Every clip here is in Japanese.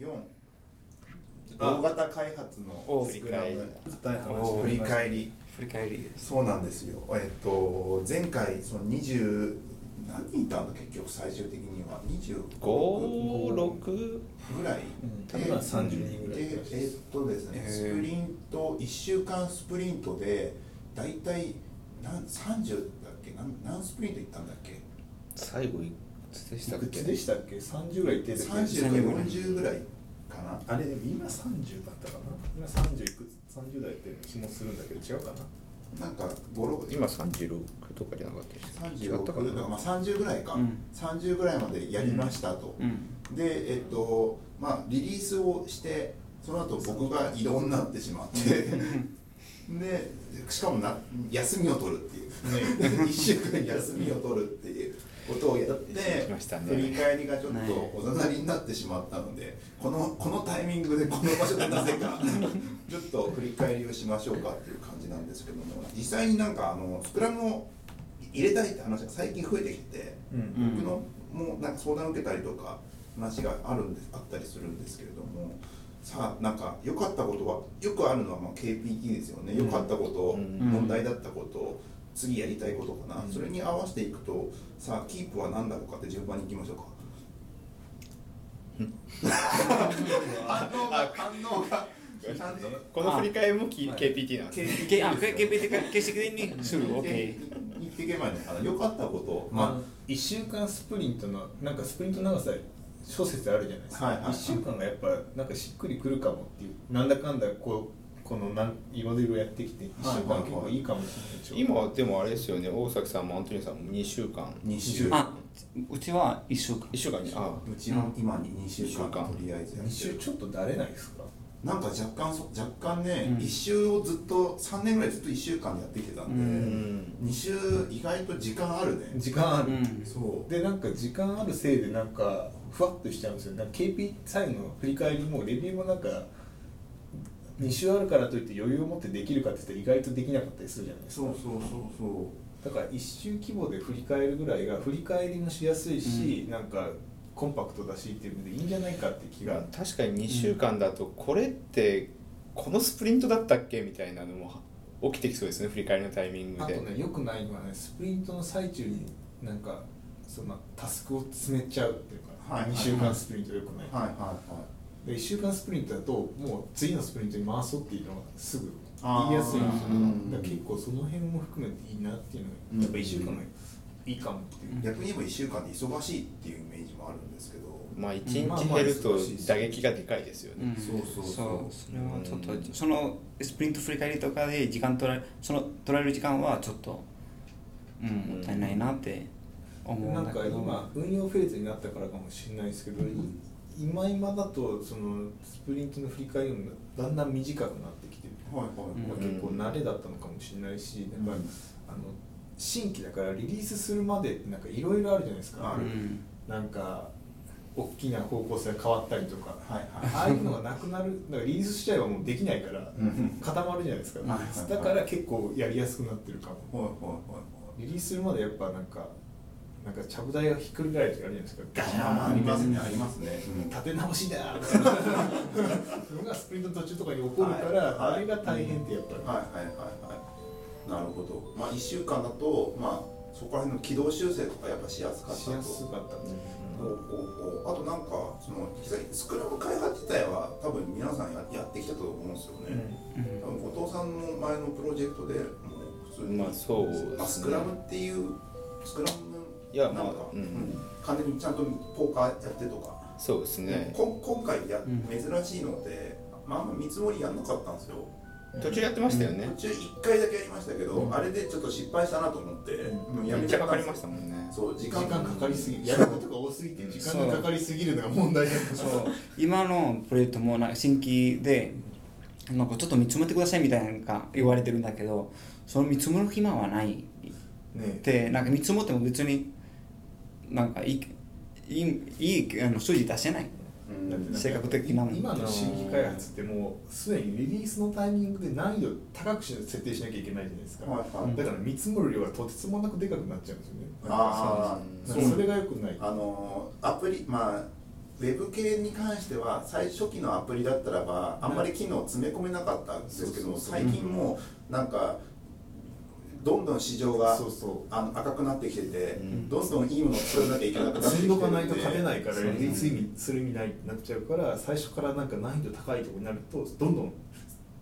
4大型開発のスクラム。振り返り。振り返り。そうなんですよ。えっと前回その20何人いたんだ？結局最終的には。2556ぐらい、多分30人ぐらい。でえっとですねスプリント1週間スプリントで大体何30だっけ？何何スプリントいったんだっけ？最後つでしたっいくけつでしたっけ？30ぐらいいってたっけ30か40ぐらいかな。あれでも今30だったかな？今30いくつ？30代って気もするんだけど違うかな？なんか56今36とかじゃなかったでした36違ったかな？だからまあ30ぐらいか、うん。30ぐらいまでやりましたと、うん。でえっとまあリリースをしてその後僕が異動になってしまって。でしかもな休みを取るっていう、ね、1週間休みを取るっていうことをやってしましたね。振り返りがちょっねとおざなりになってしまったのでこのこのタイミングでこの場所でなぜか ちょっと振り返りをしましょうかっていう感じなんですけども実際になんかあのスクラムを入れたいって話が最近増えてきて。うん。僕のもうなんか相談を受けたりとか話があるんですあったりするんですけれどもさあなんか良かったことはよくあるのはまあ KPT ですよね。良かったこと、うん。問題だったこと次やりたいことかな、うん。それに合わせていくとさあキープは何だろうかって順番にいきましょうか。反応が。反応がこの振り返りもきはい。KPT なんですね KPT か形式にする OK 言っていけばいいの良かったことまあま1週間スプリントのなんかスプリント長さ諸説あるじゃないですか、はいはいはい1週間がやっぱなんかしっくりくるかもっていうなんだかんだこうこのなんいろいろやってきて1週間結構いいかもしれない今でもあれですよね。大崎さんもアントニーさんも2週間。あ2週あうちは一週間。1週間に。あうちの今に2週間二週間。とりあえずやっ2てる。週ちょっとだれないですか？なんか若干そ若干ね、うん。1週をずっと3年ぐらいずっと1週間でやってきてたんで、うん。2週意外と時間あるね、時間ある、うん。そう。でなんか時間あるせいでなんかふわっとしちゃうんですよ。なんか KP 最後の振り返りもレビューもなんか2週あるからといって余裕を持ってできるかって言ったら意外とできなかったりするじゃないですか。そうそうそうそう。だから1週規模で振り返るぐらいが振り返りもしやすいし、なんかコンパクトだしっていうのでいいんじゃないかって気が、確かに2週間だとこれってこのスプリントだったっけみたいなのも起きてきそうですね振り返りのタイミングで。あとねよくないのはねスプリントの最中になんかそのタスクを詰めちゃうっていうか、はい2週間スプリントよくない、はいはいはい。で1週間スプリントだともう次のスプリントに回そうっていうのがすぐ言いやすいんですよ。うんだ結構その辺も含めていいなっていうのがやっぱ1週間のいいかもっていう、逆に言えば1週間で忙しいっていうイメージもあるんですけど、まあ1まあ日減ると打撃がでかいですよね、うん。そうそうそう。それはちょっとそのスプリント振り返りとかで時間取られその取られる時間はちょっと、うん、もったいないなって思う。なんんかだけど今運用フェーズになったからかもしれないですけど、今今だとそのスプリントの振り返りもだんだん短くなってきてる、はいはい。結構慣れだったのかもしれないし、うんなん。かあの新規だからリリースするまでなんかいろいろあるじゃないですか、うん。なんか大きな方向性が変わったりとか、はいああいうのがなくなるだからリリースしちゃえばもうできないからうん。固まるじゃないですか、はいはいはい。だから結構やりやすくなってるかも。はいはいはい。リリースするまでやっぱなんかなんかちゃぶ台がひっくり返る時あるじゃないですか。ガシンあありますね。ありますね、うん。立て直しだみたいなのがスプリントの途中とかに起こるから、はい。はい。あれが大変ってやっぱり、はいはいはいはい。なるほど。まあ1週間だとまあそこら辺の軌道修正とかやっぱしやすかったと。しやすかったんですよ、ほう。あとなんかその実際スクラム開発自体は多分皆さんややってきたと思うんですよね、うん。多分後藤さんの前のプロジェクトでもう普通に、まあそうですね。あスクラムっていうスクラムいやまあなんか、うん。完全にちゃんとポーカーやってとか、そうですね。こ今回や、うん珍しいので、まあ、あんま見積もりやんなかったんですよ。途中やってましたよね、途中1回だけやりましたけど、うん。あれでちょっと失敗したなと思って、うん。もうやめちゃかかりましたもんね。そう時時間間かかりすぎるやることが多すぎて時間がかかりすぎるのが問題なんですそう。今のプロジェクトもなんか新規でなんかちょっと見積もってくださいみたいなのが言われてるんだけどその見積もる暇はない。ねでなんか見積もっても別になんかいいいいいいあの数字出せない？性格的なもん今の新規開発ってもうすでにリリースのタイミングで難易度高くし設定しなきゃいけないじゃないですか、はいはい。だから見積もる量がとてつもなくでかくなっちゃうんですよね。ああそれがよくない。あのアプリまあウェブ系に関しては最初期のアプリだったらばあんまり機能詰め込めなかったんですけどそうそうそう。最近もうなんかどんどん市場がそうそう。あの赤くなってきてて、うん。どんどんいいものを作らなきゃいけなくなってきて積んどかないとるんで勝てないからそう。リリース意味する意味ないってなっちゃうから最初からなんか難易度高いところになるとどんどん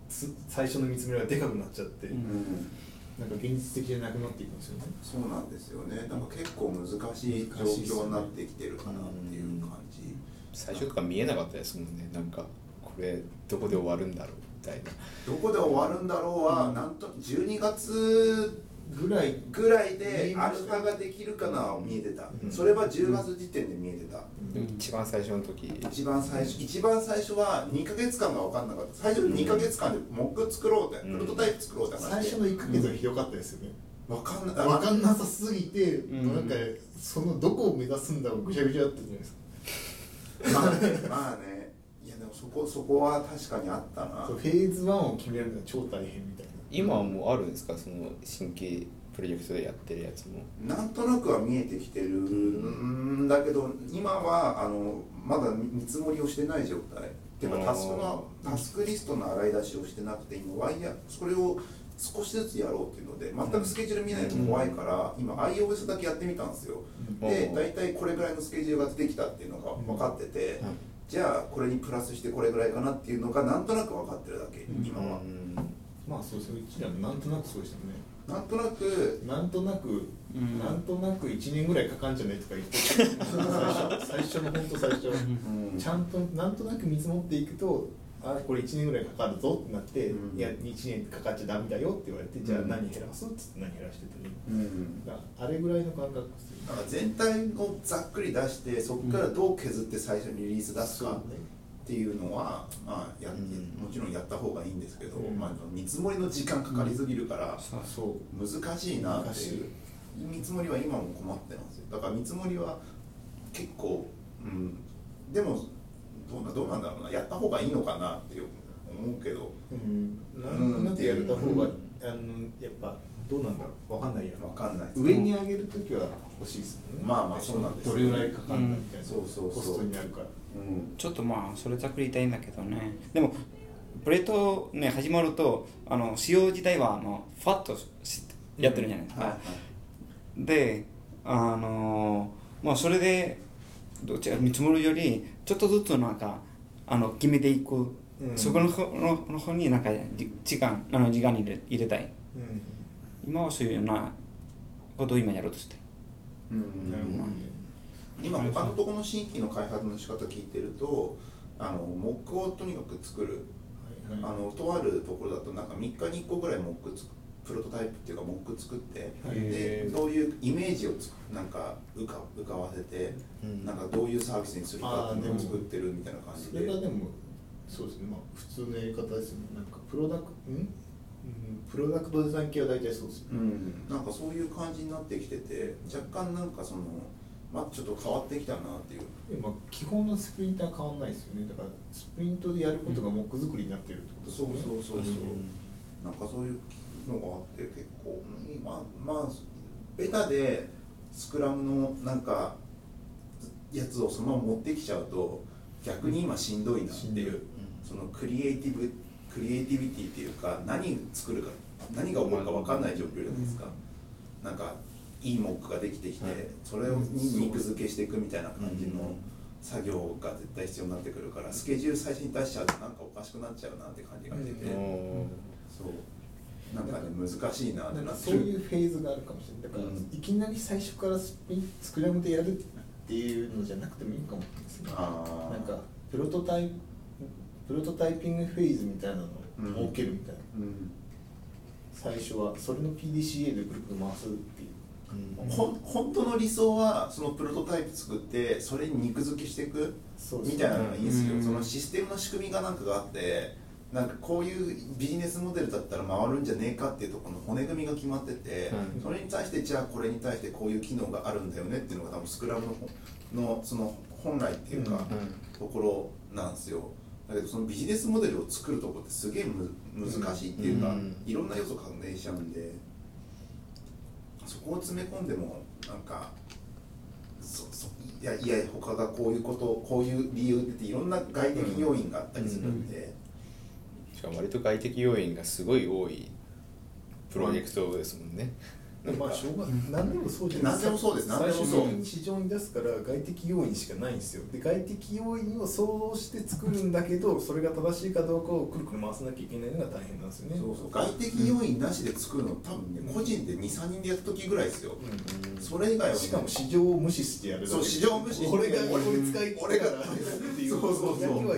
つ最初の見つめがでかくなっちゃって、うん。うんなんか現実的じゃなくなっていくんですよね。そうなんですよね。だから結構難しい状況になってきてるかなっていう感じ、最初とか見えなかったですもんね。なんかこれどこで終わるんだろう。みたいな。どこで終わるんだろうは、なんと12月ぐらい。ぐらいでアルファができるかなは見えてた、うん。それは10月時点で見えてた、でも一番最初の時。一番最初一番最初は2か月間が分かんなかった。最初の2か月間でモック作ろうって、うん。プロトタイプ作ろうって話。最初の1ヶ月はひどかったですよね、分かんない分かんなさすぎて、ん。なんかそのどこを目指すんだろうぐちゃぐちゃだったじゃないですか。まあねまあねこそこは確かにあったな。フェーズ1を決めるのが超大変みたいな。今はもうあるんですか？その新規プロジェクトでやってるやつも。なんとなくは見えてきてるんだけど今はあのまだ見積もりをしてない状態。っていうかタスクのタスクリストの洗い出しをしてなくて今ワイヤーそれを少しずつやろうっていうので全くスケジュール見ないと怖いから、今 iOS だけやってみたんですよ、でうん。大体これぐらいのスケジュールが出てきたっていうのが分かってて、じゃあこれにプラスしてこれぐらいかなっていうのがなんとなく分かってるだけ、うん。今は、まあそうそううちらもなんとなくそうでしたね。なんとなくなんとなく、ん。なんとなく1年ぐらいかかんじゃないとか言って 最初最初の本当最初、うん。ちゃんとなんとなく見積もっていくとあこれ1年ぐらいかかるぞってなって、うん。いや1年かかっちゃダメだよって言われて、じゃあうん何減らす？っつって何減らしてたり、うん。あれぐらいの感覚ですよなんか全体をざっくり出してそこからどう削って最初にリリース出すかっていうのは、まあやってうん。もちろんやった方がいいんですけど、うん。まあ、見積もりの時間かかりすぎるから難しいなっていう見積もりは今も困ってますよ。だから見積もりは結構、うん、でもどうなどうなんだろうなやった方がいいのかなって思うけど。うん、なん。となくやれた方が、うんあのやっぱどうなんだろうわかんないや。わかんない上に上げるときは欲しいですもんね。まあまあそうなんですよどれぐらいかかるんだみたいな、うん。そうそうそう。コストになるから。うんちょっとまあそれざっくり言いたいんだけどね。でもプレートね始まるとあの使用自体はあのファッとしやってるじゃないですか、はいはい。であのまあそれでどっちか見積もるよりちょっとずつなんかあの決めていく、うん。そこの方のの方になんかじ時間あの時間に入れ入れたい。うん。今はそういうようなことを今やろうとしてうん。なるほどね今他のところの新規の開発の仕方聞いてるとあのモックをとにかく作る。はいはい。あのとあるところだとなんか3日に1個ぐらいモックつプロトタイプっていうかモック作ってはい。でそういうイメージをつなんか浮か浮かばせてうん。なんかどういうサービスにするかっていうのを作ってるみたいな感じで。それがでもそうですね。まあ普通のやり方ですよね。なんかプロダクん、うん、プロダクトデザイン系は大体そうですよね、うん。なんかそういう感じになってきてて若干なんかそのまあちょっと変わってきたなっていう。でもまあ基本のスプリントは変わんないですよね。だからスプリントでやることがモック作りになってるってことですそうよねそうそう。そう、なんかそういうのがあって結構うんまあまあベタでスクラムのなんかやつをそのまま持ってきちゃうと逆に今しんどいなっていう、そのクリエイティブクリエイティビティっていうか何作るか何が起こるか分かんない状況じゃないですか、なんかいいモックができてきて、はいそれをに肉付けしていくみたいな感じの作業が絶対必要になってくるからスケジュール最初に出しちゃうとなんかおかしくなっちゃうなって感じがしてて、おそうなんかね難しいなってなそういうフェーズがあるかもしれない。だから、うんいきなり最初からスピンスクラムでやるっていうのじゃなくてもいいかもしれない。ですねなんかプロトタイププロトタイピングフェーズみたいなのを設けるみたいな、うん。最初はそれの PDCA でぐるぐる回すっていう。ほん本当の理想はそのプロトタイプ作ってそれに肉付けしていくみたいなのがいいんですよ、うん。そのシステムの仕組みがなんかがあってなんかこういうビジネスモデルだったら回るんじゃねえかっていうところの骨組みが決まってて、うん。それに対してじゃあこれに対してこういう機能があるんだよねっていうのが多分スクラムののその本来っていうか、ところなんですよ。だけどそのビジネスモデルを作るところってすげえむ難しいっていうか、うん。いろんな要素関連しちゃうんでそこを詰め込んでもなんかそそいやいや他がこういうことこういう理由っていろんな外的要因があったりするんで、しかも割と外的要因がすごい多いプロジェクトですもんね、なんか。まあしょうが何でもそうじゃない何でもそうです。何でもそう最初に市場に出す。から外的要因しかないんですよで外的要因を想像して作るんだけどそれが正しいかどうかをくるくる回さなきゃいけないのが大変なんですよね。そうそう。外的要因なしで作るの多分ね個人で23人でやった時ぐらいですよ、うん。それ以外はね。しかも市場を無視してやるそう市場を無視して俺がこれ使い俺がっていう。そうそうそう。だけは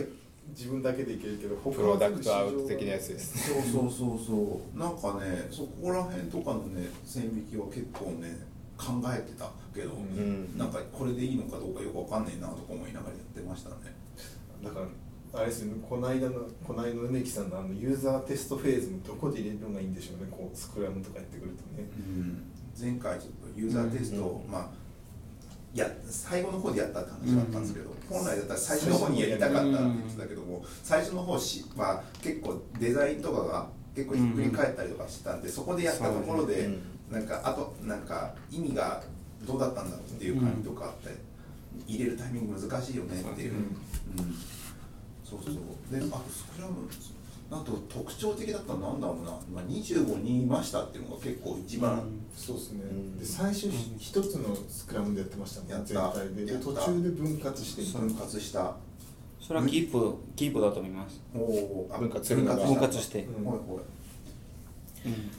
自分だけでいけるけど他プロダクトアウト的なやつです。そうそうそうそう。なんかねそこら辺とかのね線引きは結構ね考えてたけど、うん。なんかこれでいいのかどうかよくわかんねえなとか思いながらやってましたね。だからあれですね。この間のこの間の梅木さんのあのユーザーテストフェーズもどこで入れるのがいいんでしょうね。こうスクラムとかやってくるとね。前回ちょっとユーザーテストを、まあいや最後の方でやったって話だったんですけど、本来だったら最初の方にやりたかったって言ってたけども、最初の方しは結構デザインとかが結構ひっくり返ったりとかしてたんで、そこでやったところで、うんなんかあとなんか意味がどうだったんだろうっていう感じとかあって、入れるタイミング難しいよねっていう、うんうん。そうそう。であとスクラムなんと特徴的だったのはなんだろうな、まあ、25人いましたっていうのが結構一番、そうですね、うん。で最初一つのスクラムでやってましたもんやった。全体で。途中で分割して分割した。それはキープキープだと思います。おおあ分割する分割して。うん。ほいほい。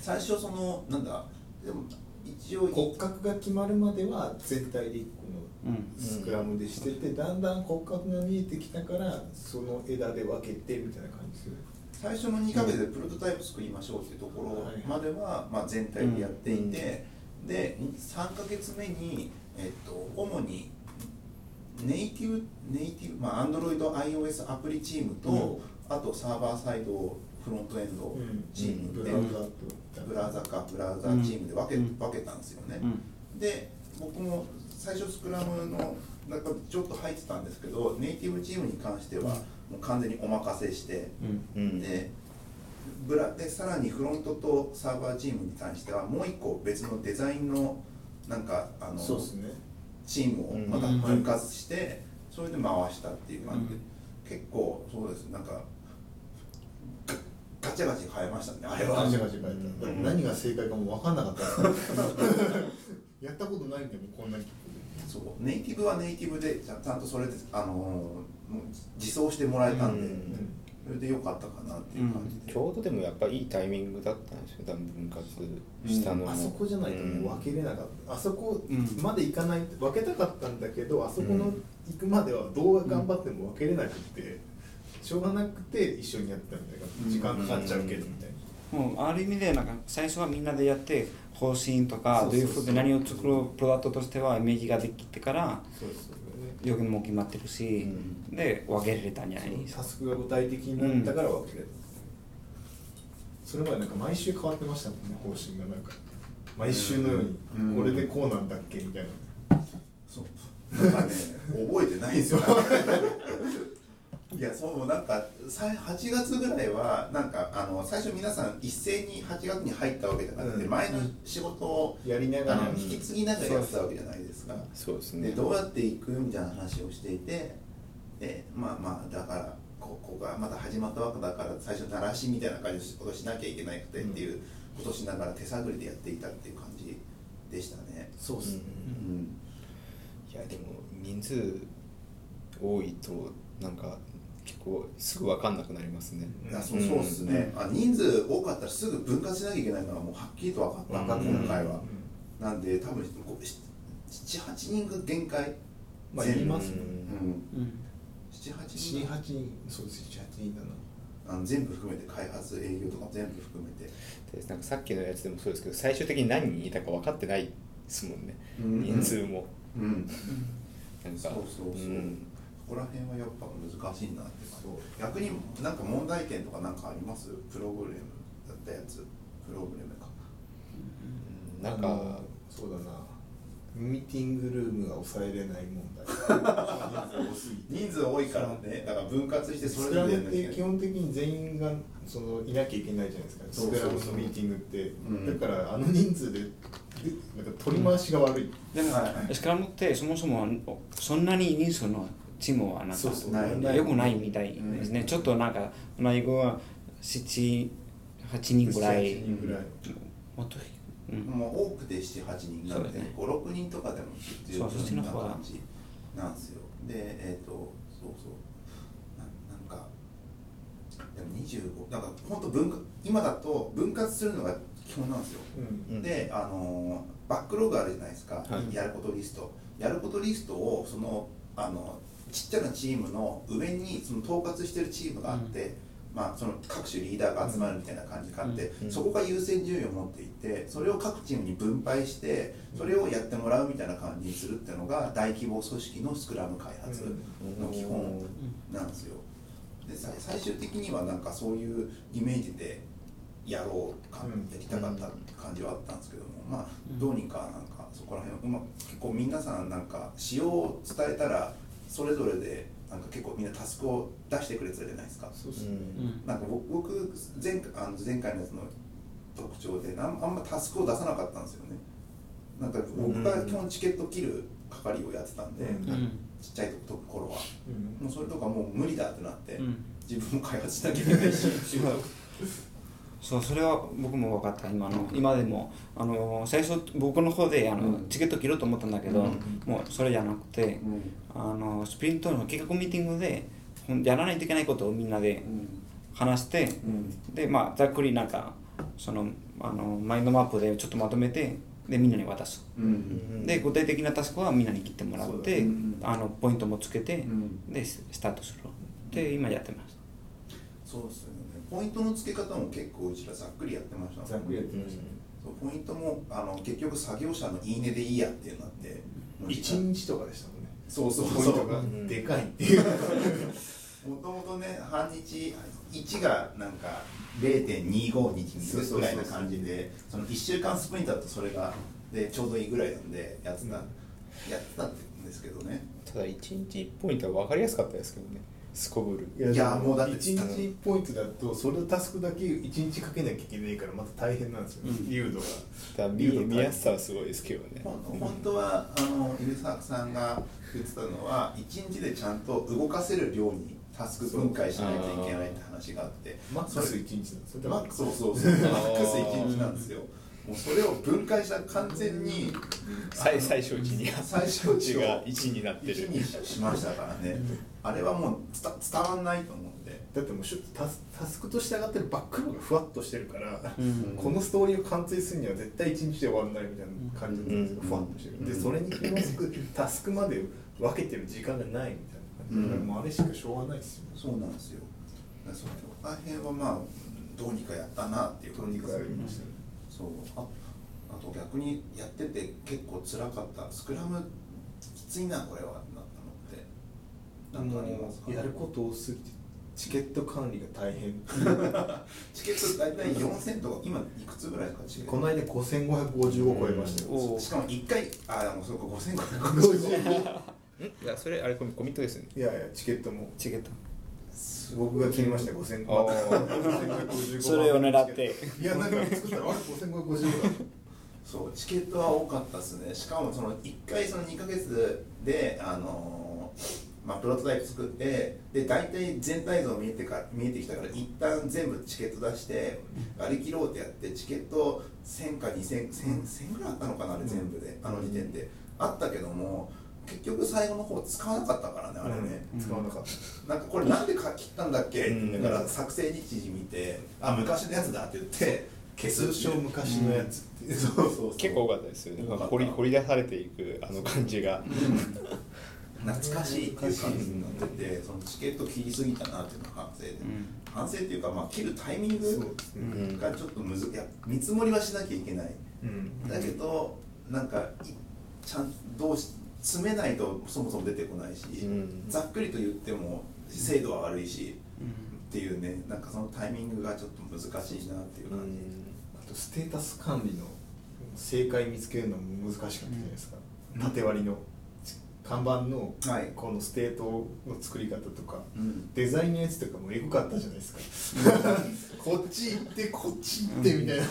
最初そのなんだでも一応骨格が決まるまでは全体で一個のうん。スクラムでしてて、だんだん骨格が見えてきたからその枝で分けてみたいな感じですよね最初の2ヶ月でプロトタイプ作りましょうっていうところまでは、まあ、全体でやっていて、で3ヶ月目に、えっと、主にネイティブネイティブまあ AndroidIOS アプリチームと、うん。あとサーバーサイドフロントエンドチームで、ブラウザと。ブラウザかブラウザチームで分け,、うん。分けたんですよね、うん。で僕も最初スクラムの中でちょっと入ってたんですけどネイティブチームに関してはもう完全にお任せして、うん。でブラでさらにフロントとサーバーチームに対してはもう一個別のデザインのなんかあのね。チームをまた分割して、それで回したっていう感じで、結構そうです。なんかガガチャガチャ変えましたねあれは。ガチャガチャ書いた、うん。何が正解かも分かんなかった やったことないんでもこんなにそうネイティブはネイティブでちゃちゃんとそれであの自走してもらえたんで、うん。それでよかったかなっていう感じで、ちょうどでもやっぱいいタイミングだったんですよ多分分割したのも、あそこじゃないともう分けれなかった、あそこうん。まで行かない分けたかったんだけどあそこの行くまではどう頑張っても分けれなくて、しょうがなくて一緒にやったみたいな時間かかっちゃうけどみたいな、もうある意味でなんか最初はみんなでやって方針とかどういうふうで何を作るプロダクトとしてはイメージができてからそうですよね。料金も決まってるし、うん。で分けれたんじゃない？ですかタスクが具体的になったから分けれる、それまでなんか毎週変わってましたもんね方針がなんか。毎週のようにうん。これでこうなんだっけみたいな、そう。なんかね覚えてないんですよ いやそうなんかさ8月ぐらいはなんかあの最初皆さん一斉に8月に入ったわけじゃなくて、うん。前の仕事をやりながら。引き継ぎながらやってたわけじゃないですか。そうですね。でどうやっていくみたいな話をしていてでまあまあだからここがまだ始まったわけだから最初鳴らしみたいな感じのことをしなきゃいけなくてっていうことをしながら手探りでやっていたっていう感じでしたね。そうですね、うん。いやでも人数多いとなんか結構すぐ分かんなくなりますね。いやそうそうですね、あ人数多かったらすぐ分割しなきゃいけないのはもうはっきりと分かった、うん。今回は、なんで多分78人が限界まあ全言いますね。うん。うん。78 78人。人そうです78人だなあの全部含めて開発営業とか全部含めて。でなんかさっきのやつでもそうですけど最終的に何人いたか分かってないですもんね、うん。人数も。うん。なんかそうそうそう、んここら辺はやっぱ難しいなって感じ。逆になんか問題点とかなんかあります？プログラムだったやつ。プログラムか。うん。なんかそうだな。ミーティングルームが抑えれない問題。人数多いからね。だから分割してそれぞれやんなきゃいけない。て基本的に全員がそのいなきゃいけないじゃないですか。スクラムのミーティングって、うん。だからあの人数でなんか取り回しが悪い、でも、はいスクラムってそもそもそんなに人数のチームはなんかない。よくないみたいですね、ちょっとなんか内部は78人ぐらい。7人ぐらい。もっと、うん、もう多くて78人なので、そうだね56人とかでも十そうそっちのな感じなんですよでえっ、とそうそう。ななんかでも25だから本当分割今だと分割するのが基本なんですよ、であのバックログあるじゃないですか、はい。やることリスト。やることリストをそのあのちっちゃなチームの上にその統括してるチームがあって、まあ、その各種リーダーが集まるみたいな感じがあって、うん。そこが優先順位を持っていてそれを各チームに分配してそれをやってもらうみたいな感じにするっていうのが大規模組織のスクラム開発の基本なんですよ。でさ最終的にはなんかそういうイメージでやろうか、うんやりたかった感じはあったんですけどもまあどうにかなんかそこら辺うま結構皆さんなんか仕様を伝えたらそれぞれでなんか結構みんなタスクを出してくれてたじゃないですか。そうそう、うん。なんか僕僕前あの前回のやつの特徴でなんあんまタスクを出さなかったんですよね。なんか僕が基本チケット切る係をやってたんで、ちっちゃいと頃は。うん。もうそれとかもう無理だってなって、うん。自分も開発しなきゃいけないし そうそれは僕も分かった。今の今でも。あの最初僕の方であの、うん。チケット切ろうと思ったんだけど、うん。もうそれじゃなくて、あのスプリントの企画ミーティングでやらないといけないことをみんなで話して、でまあざっくりなんかそのあのマインドマップでちょっとまとめてでみんなに渡す、うん。で具体的なタスクはみんなに切ってもらって、そうん。あのポイントもつけて、ん。でスタートする。で今やってますそうですよね。ポイントの付け方も結構うちらざっくりやってましたざっくりやってましたね、そうポイントもあの結局作業者のいいねでいいやっていうのって1日とかでしたもんね。そうそう。ポイントが。うん。でかいっていう、もともとね半日1がなんか0.25日ぐらいな感じでその1週間スプリントだとそれがでちょうどいいぐらいなんでやってた、やってたんですけどね。ただ1日1ポイントは分かりやすかったですけどねすこぶる。いやもうだって1日ポイントだとそれのタスクだけ1日かけなきゃいけないからまた大変なんですよ。ね、うん。誘導が。見見やすさはすごいですけどね。本当はあの入澤さんが言ってたのは1日でちゃんと動かせる量にタスク分解しないといけないって話があって。マックス1日なんですよ。マックスそうそうそう。マックス1日なんですよもうそれを分解したら完全に最最小値に。最小値をが1になってる。1にしましたからね。あれはもう伝伝わんないと思ってだってもうしゅタスタスクとして上がってるバックログがふわっとしてるから、うん。このストーリーを完成するには絶対1日で終わらないみたいな感じなんですよ、うん。ふわっとしてる、うんでそれに紐づくタスクまで分けてる時間がないみたいな感じだからもうあれしかしょうがないですよ、そうなんですよ。だから辺はまあどうにかやったなっていうどうにかや感じですりましたねそうああと逆にやってて結構辛かった。スクラムきついなこれはなったのって。なんかありますか？やること多すぎてチケット管理が大変。チケット大体4000とか今いくつぐらいですかチケット？この間5555超えましたよ、おしかも1回あでもそうか5555ん いやそれあれコミコミットですよね。いやいやチケットも。チケット僕が切りました5000あ5555 それを狙って。いやなんか作ったらあれ5555だそうチケットは多かったですね。しかもその1回その2ヶ月であのーまあ、プロトタイプ作ってで大体全体像見えてか見えてきたから一旦全部チケット出して割り切ろうってやってチケット1000か2000 1000 1000ぐらいあったのかなあれ全部であの時点で。あったけども結局最後の方使わなかったからねあれね、うん。使わなかった。なんかこれなんで書き切ったんだっけ？って言うんら作成日時見てあ昔のやつだって言って消す通称昔のやつ。ってそうそうそう。結構多かったですよね。掘り掘り出されていくあの感じが。懐かしいっていう感じになっててそのチケット切りすぎたなっていうのが反省で、ん。反省っていうか、まあ、切るタイミングがちょっとむずいや見積もりはしなきゃいけない。うん。だけどなんかいちゃんどうし詰めないとそもそも出てこないし、うん。ざっくりと言っても精度は悪いし、っていうねなんかそのタイミングがちょっと難しいなっていう感じ、あとステータス管理の正解見つけるのも難しかったじゃないですか、縦割りの看板のはい。このステートの作り方とか、うん。デザインのやつとかもエゴかったじゃないですか。こっち行ってこっち行ってみたいな、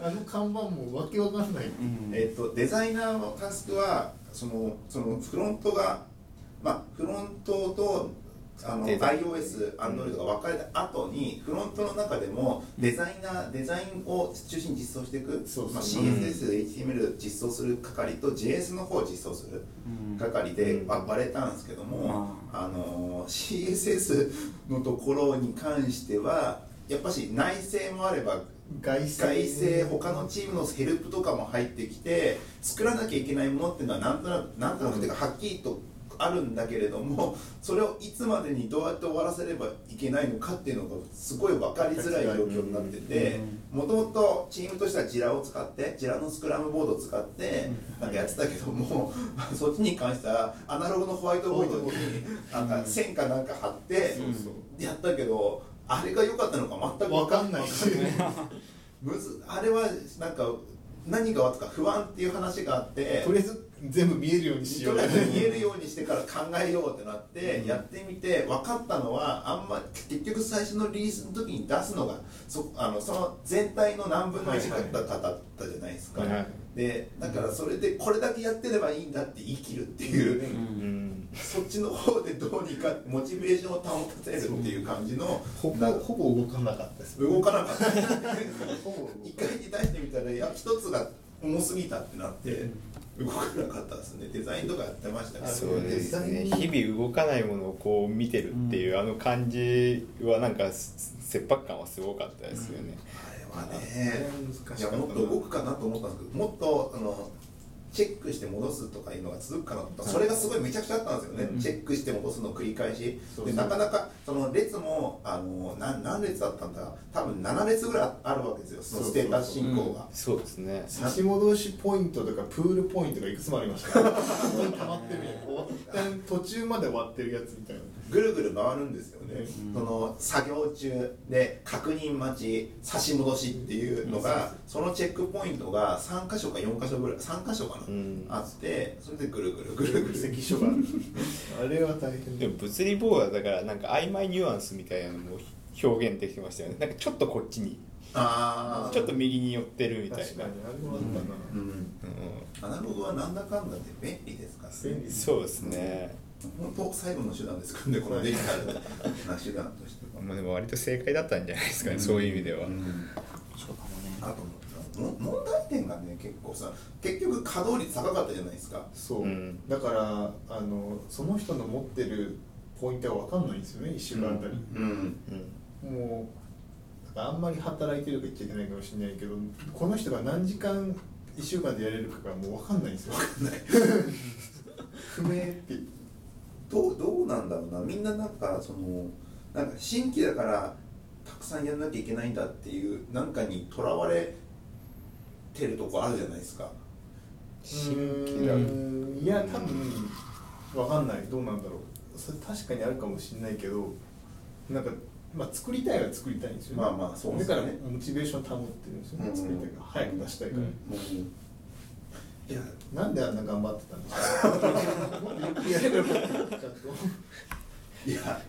あの看板もわけわかんない、うん。えっとデザイナーのタスクはそのそのフロントがまあフロントとあのデザイン。iOS、Android が分かれた後にフロントの中でもデザイナーデザインを中心に実装していく。まあ、CSS、HTML 実装する係と JS の方を実装する係で割れたんですけども、ああの CSS のところに関してはやっぱし内製もあれば外製外製他のチームのヘルプとかも入ってきて作らなきゃいけないものっていうのはなんとなくなんとなくていうかはっきりとあるんだけれどもそれをいつまでにどうやって終わらせればいけないのかっていうのがすごい分かりづらい状況になっててもともとチームとしてはジラを使ってジラのスクラムボードを使ってなんかやってたけども そっちに関してはアナログのホワイトボードになんか線かなんか貼ってやったけどあれが良かったのか全く分かんない。し むずあれはなんか何があったか不安っていう話があってとりあえず全部見えるようにしよう。とりあえず見えるようにしてから考えようってなって、やってみて分かったのはあんま結局最初のリリースの時に出すのがそあのその全体の何分の1だっただったじゃないですか、はいでだからそれでこれだけやってればいいんだって言い切るっていう、うんそっちの方でどうにかモチベーションを保たせるっていう感じのほぼほぼ動かなかったです。動かなかった。一回に出してみたらいや一つが重すぎたってなって動かなかったですね。デザインとかやってましたけど。そうですね。日々動かないものをこう見てるっていう、あの感じはなんか切迫感はすごかったですよね、あれはねいやもっと動くかなと思ったんですけどもっとあのチェックして戻すとかいうのが続くかなと思った。らそれがすごいめちゃくちゃあったんですよね、うん。チェックして戻すのを繰り返し。でなかなかその列もあの何何列だったんだ多分7列ぐらいあるわけですよ。そのステータス進行が。そうですね。差し戻しポイントとかプールポイントがいくつもありました。ここに溜まってるみたいな終わった。途中まで終わってるやつみたいなぐるぐる回るんですよね、うん。その作業中で確認待ち差し戻しっていうのが、そのチェックポイントが3箇所か4箇所ぐらい3箇所かな、うん。あってそれでぐるぐるぐるぐる関所があるあれは大変でも物理ボーダーだからなんか曖昧ニュアンスみたいなのも表現できてましたよねなんかちょっとこっちにああちょっと右に寄ってるみたいなアナログはなんだかんだで便利ですかそうですね、本当最後の手段ですからねこのデジタルな手段としては、まあ、でも割と正解だったんじゃないですかね、そういう意味では、うん。そうかもね。あとも問題点がね結構さ結局稼働率高かったじゃないですか。そう、うん。だからあのその人の持ってるポイントが分かんないんですよね1週間あたり、うん。うん。もうあんまり働いてるか言っちゃいけないかもしれないけどこの人が何時間1週間でやれるかがもう分かんないんですよ。不明ってどうどうなんだろうな。みんななんかそのなんか新規だからたくさんやんなきゃいけないんだっていうなんかにとらわれてるとこあるじゃないですか。新規だいや多分分かんない。どうなんだろう。それ確かにあるかもしれないけどなんかまあ作りたいは作りたいんですよね。まあまあそうですだねからモチベーション保ってるんですよね、うん。作りたいから。早く出したいから、いやなんであんな頑張ってたんですか？いや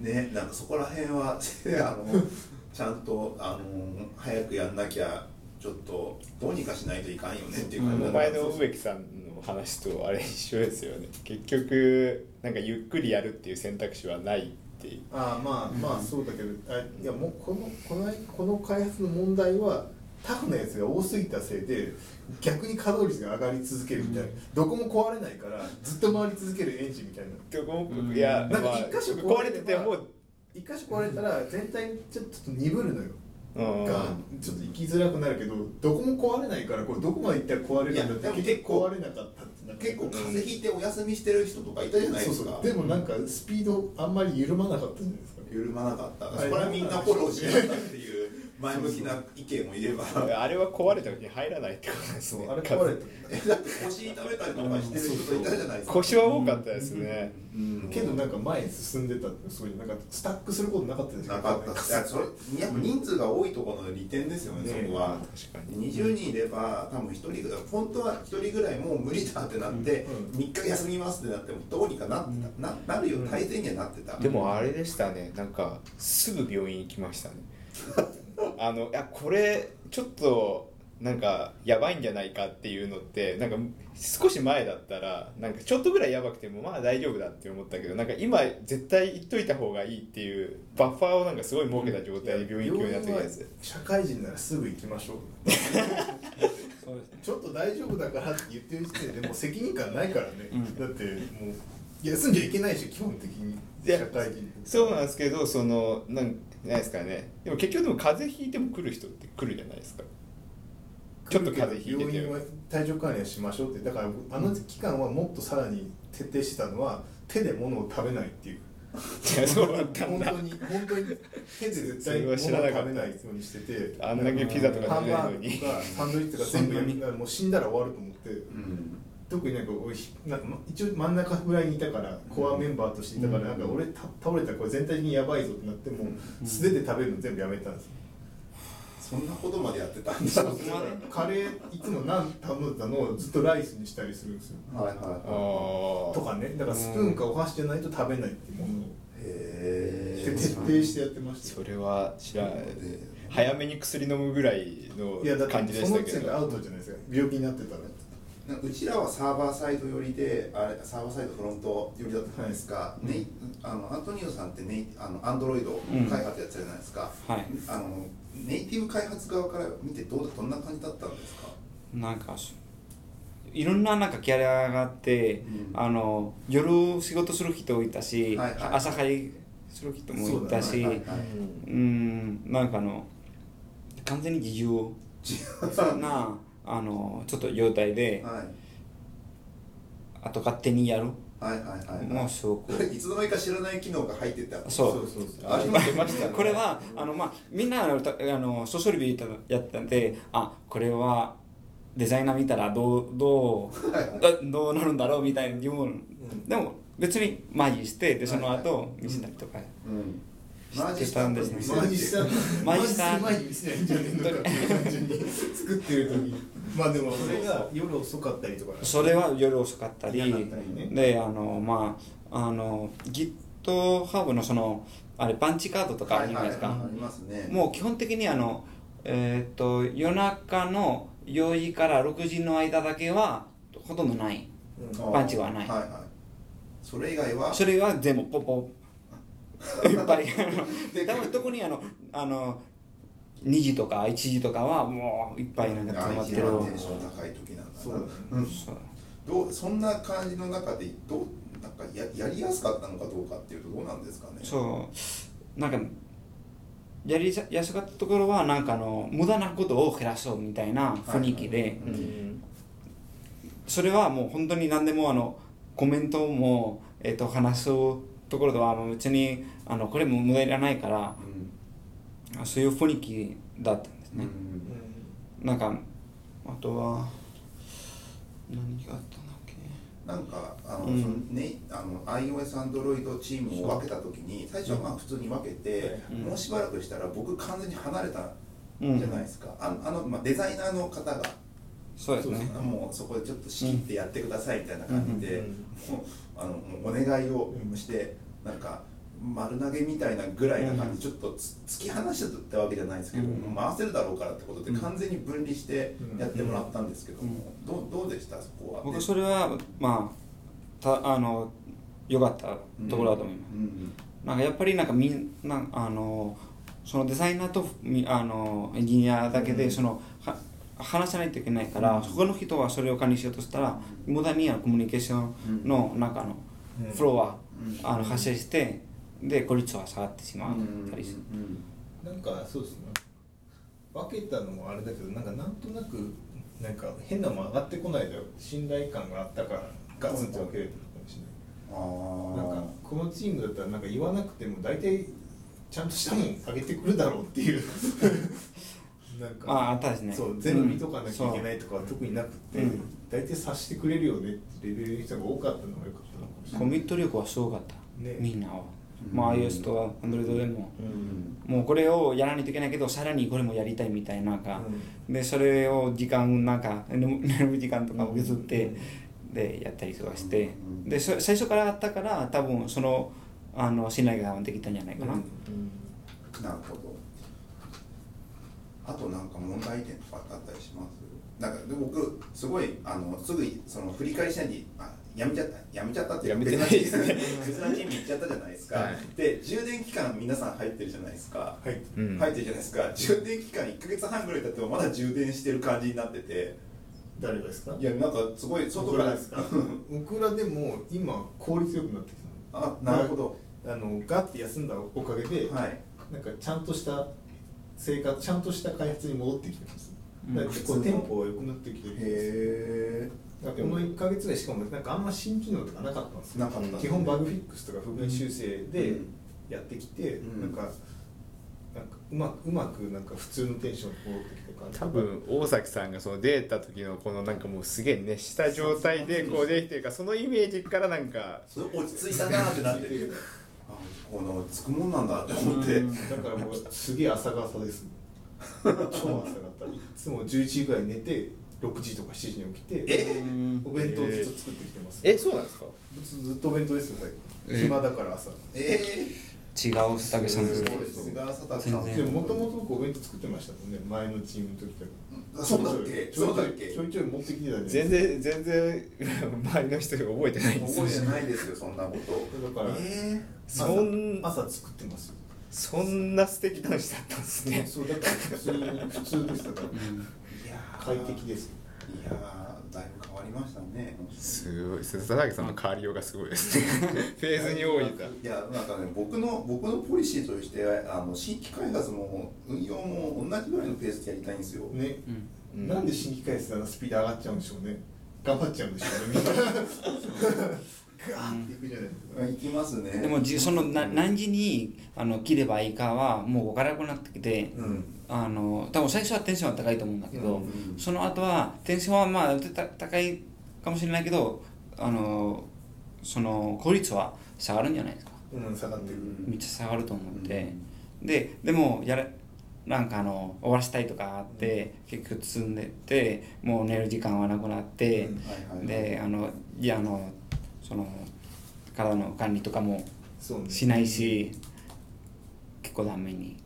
ねなんかそこら辺は あのちゃんとあの早くやんなきゃちょっとどうにかしないといかんよねっていう感じお前の植木さんの話とあれ一緒ですよね。結局なんかゆっくりやるっていう選択肢はないっていう。ああまあまあそうだけどあいやもうこのこのこの開発の問題はタフなやつが多すぎたせいで逆に稼働率が上がり続けるみたいな、どこも壊れないからずっと回り続けるエンジンみたいな。どこもうん。いや、なんかまあ、一箇所壊れてても一箇所壊れたら全体にちょっと鈍るのよ、うん。がちょっと行きづらくなるけどどこも壊れないからこれどこまで行ったら壊れるんだって結結構構壊れなかった結構風邪ひいてお休みしてる人とかいたじゃないですか。でもなんかスピードあんまり緩まなかったじゃないですか。緩まなかった。そこはみんなフォローしなかったっていう 前向きな意見もいれば。あれは壊れた時に入らないってことですね。そうあれ壊れた。えだって腰痛めたりとかしてる人いたじゃないですか。腰は多かったですね、うん。けどなんか前に進んでたってすごいなんかスタックすることなかったですなかったいやそれやっぱ人数が多いところの利点ですよね、ねそこは。確かに。20人いれば多分1人ぐらい本当は1人ぐらいもう無理だってなって、うん。3日休みますってなってもどうにかなってた、ななるよ。大前にはなってた、でもあれでしたね。なんかすぐ病院行きましたね あのいやこれちょっとなんかやばいんじゃないかっていうのってなんか少し前だったらなんかちょっとぐらいやばくてもまあ大丈夫だって思ったけどなんか今絶対行っといた方がいいっていうバッファーをなんかすごい設けた状態で病院行くようになってるやつ。社会人ならすぐ行きましょう。そうですちょっと大丈夫だからって言ってる時点でもう責任感ないからね、うん。だってもう休んじゃいけないでしょ基本的にいや社会人。そうなんですけどそのなんないですかね。でも結局でも風邪ひいても来る人って来るじゃないですか。ちょっと風邪ひいてて。病院は体調管理はしましょうって。だからあの期間はもっとさらに徹底してたのは手で物を食べないっていう。そうだったんだ。本当に本当に手で絶対物を食べないようにしててあんだけピザとかハン食べないのに。バーグとかサンドイッチとか全部やるもう死んだら終わると思って。うん特になんか俺ひなんかま一応真ん中ぐらいにいたからコアメンバーとしていたから、なんか俺た倒れたらこれ全体的にやばいぞってなってもう素手で食べるの全部やめたんですよ。そんなことまでやってたんだそうカレーいつもナン頼んでたのをずっとライスにしたりするんですよ。はいはいあはーとかねだからスプーンかお箸じゃないと食べないっていうものをいへえで徹底してやってましたよそれは知らない早めに薬飲むぐらいのいやだって感じでそしたけど。の時点でアウトじゃないですか。病気になってたらうちらはサーバーサイド寄りであれサーバーサイドフロント寄りだったじゃないですか、い。ねあのアントニオさんってネイあのアンドロイド開発やってたじゃないですか、はい。あのネイティブ開発側から見てどうどんな感じだったんですか？なんかしいろんななんかキャラがあって、うん。あの夜仕事する人いたし、はいはい。朝入りする人もいたし、そうだね。はいはいうんなんかあの完全に自由 なあのちょっと状態で、はい。あと勝手にやる、はいはいはいもうすごくいつの間にか知らない機能が入ってた。そう。そうそうそう。ありましたね。これはあの、まあ、みんなあのソーシャルビューやったんであこれはデザイナー見たらどうどうあどうなるんだろうみたいな疑問、でも別にマジしてでその後見せたりとか、うん。知ってたんですね。マジしたマジしたマジする前に見せないんじゃねえのか？っていう単純に作ってる時。まあでもそれが夜遅かったりとか。それは夜遅かったり。であのまああの GitHub のそのあれパンチカードとかあるじゃないですか、ありますね。もう基本的にあの、えーっと夜中の4時から6時の間だけはほとんどない。うん。パンチはない。はいはい。それ以外は？それは全部ポポ いっぱい 多分特にあのあの2時とか1時とかはもういっぱいなんか詰まってる。テンション高い時なんそう。だねうん。そうどうそんな感じの中でどうなんかややりやすかったのかどうかっていうとどうなんですかね。そう。なんかやりやすかったところはなんかあの無駄なことを減らそうみたいな雰囲気で、うん。それはもう本当に何でもあのコメントも、えっと話すところではもう別にあのこれも無駄いらないからうんそういう雰囲気だったんですね、なんかあとは何があったんだっけ？なんかあの、うん。そのねあの iOS、Android チームを分けた時に最初はまあ普通に分けて、うん。もうしばらくしたら僕完全に離れたうんじゃないですか、あのあの、まあ、デザイナーの方がそうですね。もうそこでちょっと仕切ってやってくださいみたいな感じで、うん。うん。もうあのお願いをして、なんか丸投げみたいなぐらいな感じ、ちょっとつ突き放してたわけじゃないですけど、うん。回せるだろうからってことでうん。完全に分離してやってもらったんですけども、うん。どうどうでした？そこは。僕それはまあたあの良かったところだと思います、うん。なんかやっぱりなんかみんなあのそのデザイナーとみあのエンジニアだけでその、は話さないといけないから、他の人はそれを管理しようとしたら無駄にあのコミュニケーションの中のうん。フローは、うん。あの発生してで効率は下がってしまったりする、なんかそうですね。分けたのもあれだけどなんかなんとなくなんか変なもん上がってこないだろう信頼感があったからガツンと分けれたのかもしれない。あなんかこのチームだったらなんか言わなくても大体ちゃんとしたもんあげてくるだろうっていう なんかまああったですね。そう全部見とかなきゃいけないとかは特になくて、うん。大体察してくれるよねってレベルの人が多かったのが良かったのかもしれない。コミット力はすごかった、ね。みんなは、うん。まあ iOS と Android でも、うん。もうこれをやらないといけないけどさらにこれもやりたいみたいななん。か、でそれを時間なんか寝 る時間とかを削って、でやったりとかして、うん。でそ最初からあったから多分そのあの信頼ができたんじゃないかな、なるほどあとなんか問題点とかあったりします？なんかで僕すごいあのすぐその振り返りしないであやめちゃったやめちゃったってやめてないですね。別なチーム行っちゃったじゃないですか、はい。で充電期間皆さん入ってるじゃないですか、はい。うん。入ってるじゃないですか。充電期間1か月半ぐらい経ってもまだ充電してる感じになってて。誰がですか？いやなんかすごい外僕から。らですか僕らでも今効率よくなってきあなるほど。たあのガッて休んだおかげで、はい。なんかちゃんとした生活ちゃんとした開発に戻ってきてます。うん。だから結構テンポが良くなってきてるんですへだこの1か月ぐらいしかもなんかあんま新機能とかなかったんですよ。なかった基本バグフィックスとか不具合修正でうん。やってきて、うん。なんかなんかうまくうまくなんか普通のテンションに戻ってきて感じ。多分大崎さんがその出た時のこのなんかもうすげえ熱した状態でこうできてるからそのイメージからなんか落ち着いたなってなってる あこのつくもんなんだって思って。だからもうすげえ朝方です 超朝方いつも11時ぐらい寝て6時とか7時に起きてえ？お弁当ずっと作ってきてます、えそうなんですか？ずずっとお弁当ですよ最え近暇だから朝。え違う佐竹さんです。ねー、菅佐竹さん全然。でももともと僕お弁当作ってましたもんね。前のチームの時とか。あそうだっけ？ちょいそうだっけ？ちょい持ってきてた全然全然 周りの人が覚えてない。んですよ覚えてないですよそんなこと。かだから、えそん朝朝作ってますよ。そんな素敵男子だったんですね。そうだから普通に普通ですだから。ー、いやー。快適ですいやーだいぶ変わりましたねすごい。佐竹さんの変わりようがすごいですね。フェーズに多いんだいやなんかね僕の僕のポリシーとしてあの新規開発も運用も同じぐらいのペースでやりたいんですよ、ね、うん。なんで新規開発であのスピード上がっちゃうんでしょうね。頑張っちゃうんでしょうねみんな ガーっていくじゃないですか行きますね。でもじそのな何時にあの切ればいいかはもう分からなくなってきて、うん。あの多分最初はテンションは高いと思うんだけど、うん。うんその後はテンションはまあた高いかもしれないけどあのその効率は下がるんじゃないですか。うん下がってる、めっちゃ下がると思って、ででもやれなんかあの終わらせたいとかあって、結局積んでってもう寝る時間はなくなって、うん。はいはい。であのいやあのその体の管理とかもしないし結構ダメに。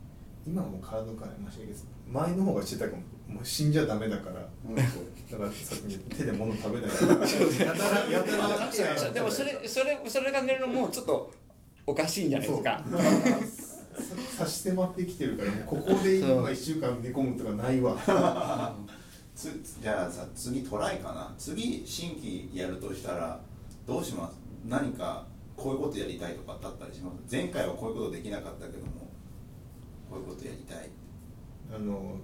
今はもう体からマシだけど前の方がしてたかも。もう死んじゃダメだから。うん。だからさっき手で物食べない。からやたらやたら。でもそれそれそれが寝るのもちょっとおかしいんじゃないですか。差し迫ってきてるからもうここで今1週間寝込むとかないわ。つじゃあさ次トライかな。次新規やるとしたらどうします？何かこういうことやりたいとかだったりします？前回はこういうことできなかったけどもこういうことやりたい。あの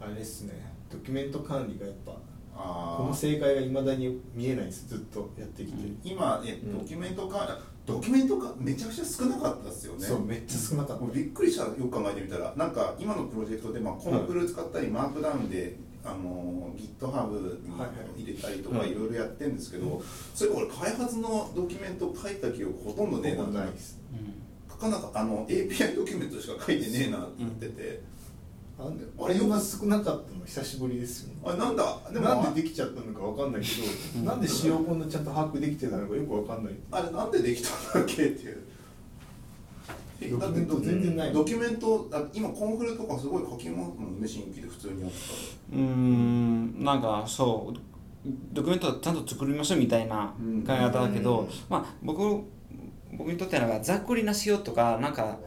あれですね。ドキュメント管理がやっぱあこの正解がいまだに見えないです。ずっとやってきて、今えうん。ドキュメントか、ドキュメントかめちゃくちゃ少なかったですよね。そうめっちゃ少なかった。俺びっくりした。よく考えてみたら。なんか今のプロジェクトで、まあ、コンプル使ったり、マークダウンであの GitHub にはいはい。入れたりとかはい。いろいろやってるんですけど、それ俺開発のドキュメント書いた記憶ほとんどねえないです。書かなかあの API ドキュメントしか書いてねえなって言ってて、あんであれよあれ今少なかったの久しぶりですよね。あなんだ？でもなんでできちゃったのかわかんないけど、なんで使用本のちゃんと把握できてたのかよくわかんない。あれなんでできたんだっけっていうえドキュメント全然ない。ドキュメントあ今コンフレとかすごい書きますもんね新規で普通にやってうーんなんかそうドキュメントちゃんと作りましょうみたいなうん考え方だけど、うん。まあ僕僕にとってはなんかざっくりな仕様とかなんか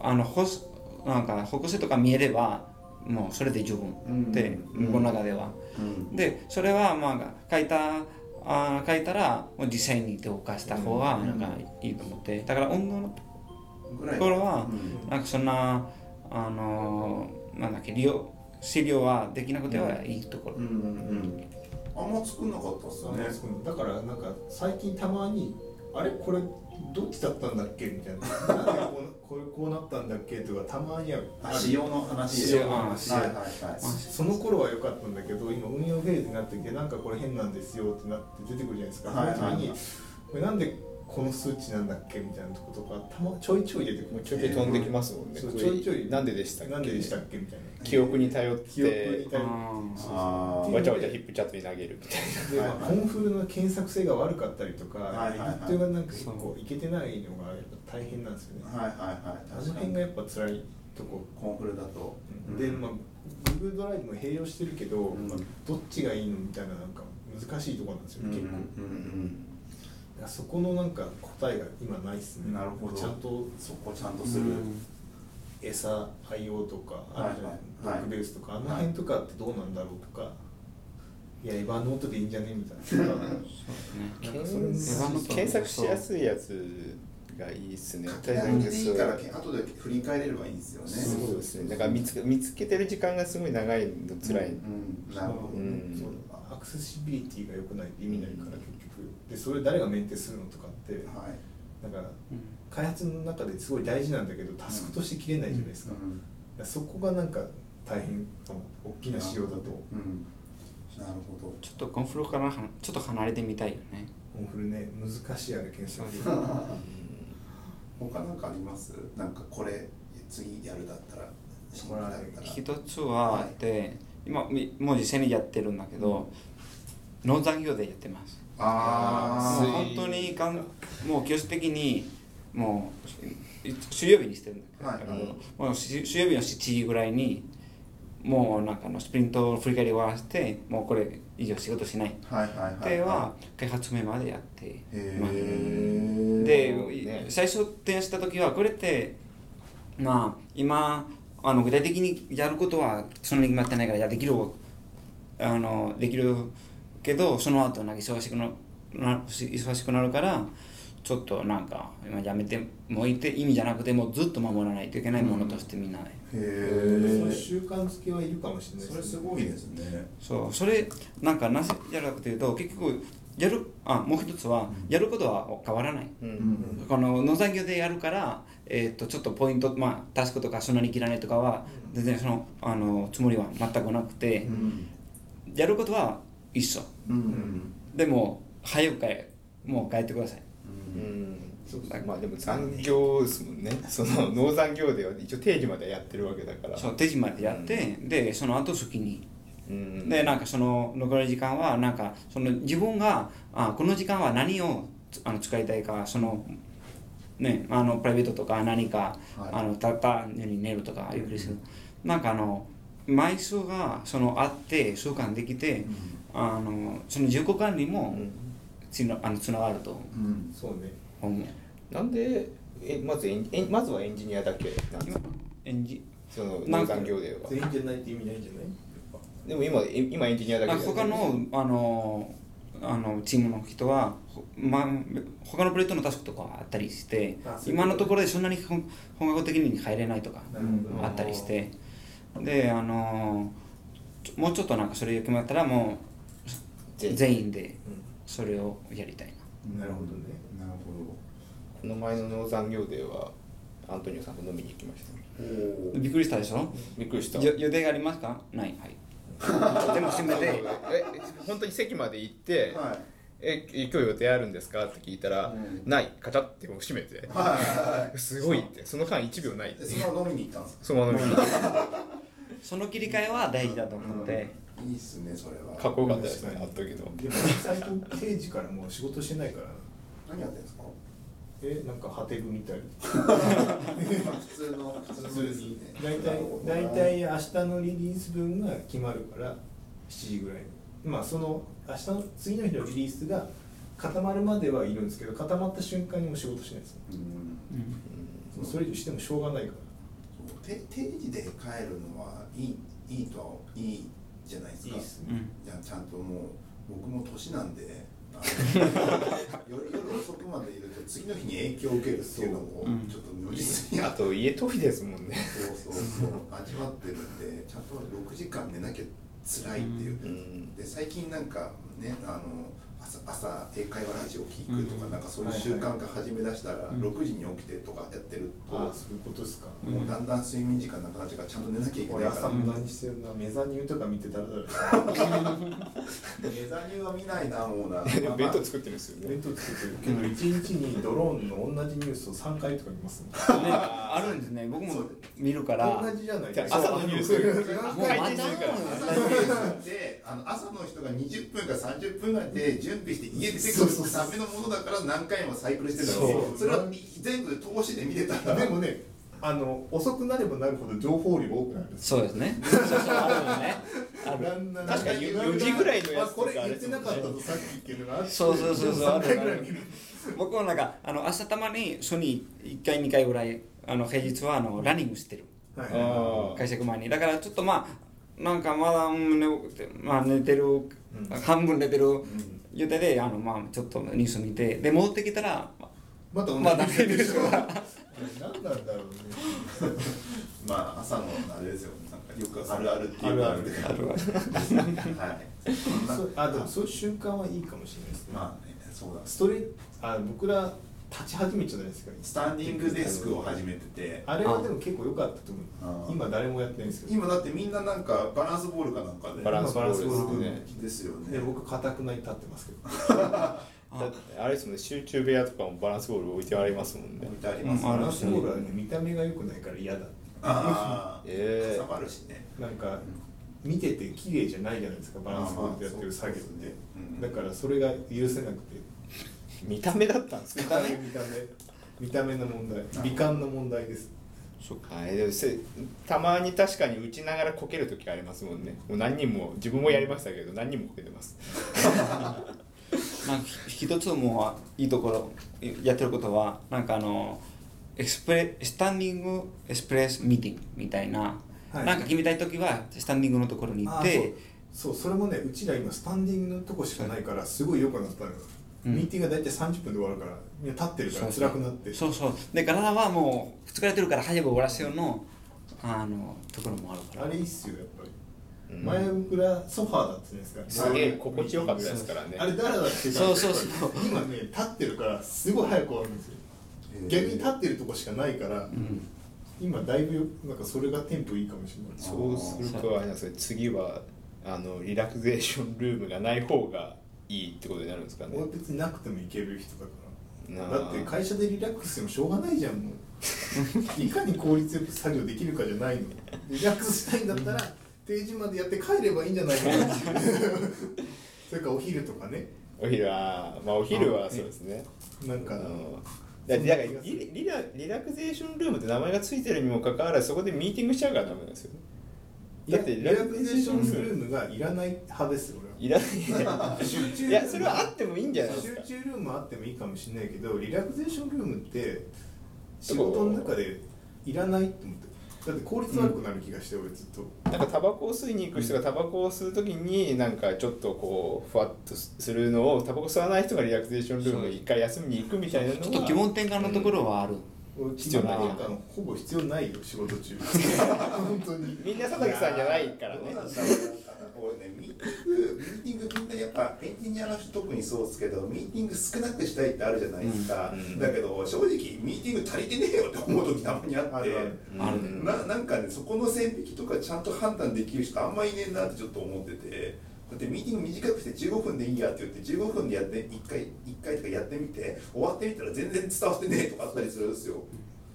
あのほすなんか方向性とか見えればもうそれで十分。で、うん。僕の中では。たうん。でそれはまあ書いたあー書いたらもう実際に動かした方がなんかいいと思って。だから運動のぐらいところはうん。なんかそんなあのーなんだっけ利用資料はできなくてはいいところ、うんうんうん。あんま作んなかったっすあね。のだからなんか最近たまにあれ？これどっちだったんだっけ？みたいな。なんでこう これこうなったんだっけ？とかたまにある。あ仕様の話。仕様の話。はいはいはい。その頃は良かったんだけど今運用フェーズになってきてなんかこれ変なんですよってなって出てくるじゃないですか、はいはいはい。その時にこれなんでこの数値なんだっけみたいなとことかたまちょいちょい出てくるちょいちょい飛んできますもんね。そうちょいちょい。なんででしたっけ？なんででしたっけみたいな。記憶に頼っ記憶にて。頼あーあー。わちゃわちゃヒップチャットに投げるみたいで、はいはいまあコンフルの検索性が悪かったりとか、はいはいはい。がなんか結構いけてないのがやっぱ大変なんですよね、はいはいはいあの辺がやっぱ辛いとこ、コンフルだと、で、まあ、Google ドライブも併用してるけど、うん。まあどっちがいいのみたいななんか難しいところなんですよ、うん。結構、うんいやそこのなんか答えが今ないっすね。なるほど。ちゃんとそこちゃんとする、餌愛用とかあるじゃない、はいはい。ドッグベースとか、あの辺とかってどうなんだろうとか、いやエヴァノートでいいんじゃねみたいな。検索しやすいやつがいいっすね。手紙でいいから後で振り返れればいいんですよね。そうですね。だから見つけ見つけてる時間がすごい長いの辛い、うん。なるほど、うん。そう。アクセシビリティが良くないと意味ないから結局でそれ誰がメンテするのとかってはい。なん。か開発の中ですごい大事なんだけどタスクとして切れないじゃないですか,、うん。そこがなんか大変かも大きな仕様だと。うん。なるほど。ちょっとコンフロからはちょっと離れてみたいよね。コンフルね難しいあれ検索他なんかあります？なんかこれ次やるだったら新規だったら。一つはで今みもう実際にやってるんだけど、農産業でやってますあー。もう本当にかん。もう教師的にもうい水曜日にしてるんだけど、はい。もうし水曜日の7時ぐらいにもうなんかあのスプリントを振り返り終わらせてもうこれ以上仕事しない。はいはいはいでは開発目までやって。へで、ね最初提案した時はこれってまあ今あの具体的にやることはそんなに決まってないからいやできるあのできるけどその後なんか忙しくなな忙しくなるからちょっとなんか今やめてもういて意味じゃなくてもうずっと守らないといけないものとしてみんなで、へえその習慣づけはいるかもしれないそれすごいですね。そう。それなんかなぜやるかというと結局やるあもう一つはやることは変わらない、うん。うんこの農産業でやるから、えー、とちょっとポイント、まあ、タスクとかそんなに切らないとかは全然そのあのつもりは全くなくて、うん。やることは一緒。うん。でも早く帰もう帰ってください。うん。そうまあでも残業ですもんね。その農産業では一応定時までやってるわけだから。そう定時までやって、でその後好きに。うん。でなんかその残り時間はなんかその自分があこの時間は何をつあの使いたいかそのねあのプライベートとか何か、はい。あのたったに寝るとかゆっくりする、なんかあの枚数がそのあって習慣できて、あのその自己管理もつなあのつながると。うん。そうね。思うなんでえまずエンえまずはエンジニアだけなんですか？演じその農なんか産業では。全員じゃないって意味ないんじゃない？でも今え今エンジニアだけ他のあのあのチームの人は、ほま、他のプレートのタスクとかあったりして今のところでそんなに本本格的に入れないとかあったりして。であのもうちょっとなんかそれ決まったらもう全員で。うそれをやりたいな。んなるほどね。なるこの前の農産業ではアントニオさんと飲みに行きました。ほどびっくりしたでしょ？びっくりした。よ予定がありますか？ない。はい。全部閉めて。え本当に席まで行って、はい。え今日予定あるんですか？って聞いたら、うん。ない。カチャって閉めて、はい すごいって。その間1秒ないってでそのまま飲みに行ったんですか？そのまま飲みに その切り替えは大事だと思って、いいっすねそれは。かっこよかったですねあったけどでも最近定時からもう仕事してないから。何やってんですか？えなんか果て組みたい。普通の普普通に大体大体明日のリリース分が決まるから7時ぐらいに。まあその明日の次の日のリリースが固まるまではいるんですけど固まった瞬間にもう仕事しないです。うん。それ以上してもしょうがないから。定時で帰るのはいいいいといいじゃないですか。いいっすうんじゃあちゃんともう僕も年なんで夜 夜遅くまでいると次の日に影響を受けるっていうのもうん。ちょっと如実にああと家遠いですもんね。そうそうそう。味わってるんでちゃんと6時間寝なきゃ辛いっていう、うん。で最近なんかねあの朝朝英会話ラジオ聞くとか、うん。なんかそういう習慣化始め出したら、うん6時に起きてとかやってると、ああそういうことですか、うん。もうだんだん睡眠時間なくなっちゃうからちゃんと寝なきゃいけないから。俺朝無駄にしてるなメザニューとか見てたらだろメザニューは見ないなもう。な弁当作ってるんですよね弁当作ってるけど1日にドローンの同じニュースを3回とか見ますもん。ね、あるんですね。僕も見るから。同じじゃないじゃあ朝のニュース。あもう回転するから。朝のニュースであの朝の人が20分か30分ぐらいで準備して家出てくるためのものだから何回もサイクルしてたのそう。にそれは全部通しで見てたらでもねあの遅くなればなるほど情報量多くなるそうですね。そうそうあるよね。ある。だんだん確かにだんだん4時ぐらいのやつあこれとかあれ言ってなかったとさっきっていうのがあってそうそうそうそう3回ぐらい見る。僕はなんかあの朝たまに週に1回2回ぐらいあの平日はあのランニングしてる。はいあ会社行く前に。だからちょっとまあなんかまだ、うん寝まあ、寝てる、半分寝てる予定であの、まあ、ちょっとニュース見てで戻ってきたらまた同じ。まだ寝てる何なんだろうね。まあ朝のあれですよ。なんかよくあるあるっていうのがある。あるわはい。あでもそういう習慣はいいかもしれないですね、まあねそうだストレあ僕ら立ち始めちゃないですか？スタンディングデスクを始めてて。あれはでも結構良かったと思あう今誰もやってないんですけど。今だってみんななんかバランスボールかなんかで。バランスボールですよね。で僕かたくなに立ってますけど。だってあれですもんね。集中部屋とかもバランスボール置いてありますもんね。置いてありますうんバランスボールはね見た目が良くないから嫌だああ ええかさばるしね。なんか見てて綺麗じゃないじゃないですか。バランスボールでやってる作業ですねうん。だからそれが許せなくて見た目だったんですか？見た目見た目。見た目の問題。美観の問題です。はい、でもせたまに確かに打ちながらこける時ありますもんね。もう何人も自分もやりましたけど何人もこけてます。なんかひ一つもいいところやってることはなんかあのエクスプレスタンディングエスプレスミーティングみたいな、はい。なんか決めたい時はスタンディングのところに行ってそう。そうそれもねうちら今スタンディングのとこしかないからすごい良くなったのよ、うん。ミーティングが大体30分で終わるからみんな立ってるから辛くなって。そうそう。で体はもう疲れてるから早く終わらせようのあのところもあるから。あれいいっすよやっぱり、うん。前裏ソファーだったじゃないですか。すげえ心地よかったですからね。あれ誰だって言そうそうそう。今ね立ってるからすごい早く終わるんですよ。逆に立ってるとこしかないから、ん。今だいぶよなんかそれがテンポいいかもしれない。そうするとあれなんですね次はあのリラクゼーションルームがない方がいいってことになるんですかね。俺別になくてもいける人だから。だって会社でリラックスしてもしょうがないじゃんもう。いかに効率よく作業できるかじゃないの。リラックスしたいんだったら定時までやって帰ればいいんじゃないかなそれからお昼とかね。お昼はまあお昼はそうですね。なんか、うんだからリリラリラクゼーションルームって名前がついてるにもかかわらずそこでミーティングしちゃうからダメなんですよだってリラクゼーションルームがいらない派です俺はいらない集中。いやそれはあってもいいんじゃないですか。集中ルームあってもいいかもしれないけどリラクゼーションルームって仕事の中でいらないって思って。だって効率悪くなる気がして、俺ずっと。なんかタバコを吸いに行く人がタバコを吸う時になんかちょっとこうふわっとするのをタバコ吸わない人がリラクゼーションルームに一回休みに行くみたいなのがちょっと気分転換のところはある、俺必要ないほぼ必要ないよ仕事中。本当に。みんな佐々木さんじゃないからね。ねミーティングミーティングみんなやっぱエンジニアの人特にそうですけどミーティング少なくしたいってあるじゃないですか、うんだけど正直ミーティング足りてねえよって思う時たまにあって。あうん。ななんかねそこの線引きとかちゃんと判断できる人あんまいねえなってちょっと思っててだってミーティング短くして15分でいいやって言って15分でやって1回一回とかやってみて終わってみたら全然伝わってねえとかあったりするんですよ。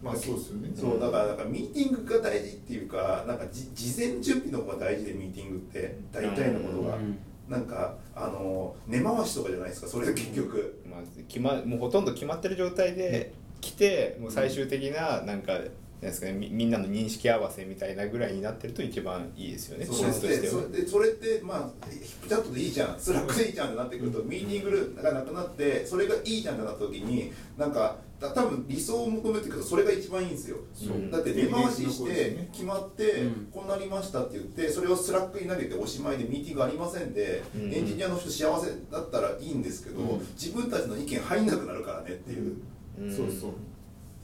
まあそうですよね。そうだからなんかミーティングが大事っていうかなんかじ事前準備の方が大事でミーティングって大体のことが、うん。なんかあの根回しとかじゃないですかそれが結局、まあ、決まもうほとんど決まってる状態で来てもう最終的ななんかなんですかねみみんなの認識合わせみたいなぐらいになってると一番いいですよねそう効率としては。でそれでそれってまあヒップチャットでいいじゃん。スラックでいいじゃんってなってくると、ミーティングがなくなってそれがいいじゃんってなった時になんかた多分理想を求めてくるとそれが一番いいんですよ、そう。だって根回しして決まって、うん。こうなりましたって言ってそれをスラックに投げておしまいでミーティングありませんで、うん。エンジニアの人幸せだったらいいんですけど、うん。自分たちの意見入んなくなるからねっていう、うん。そうそう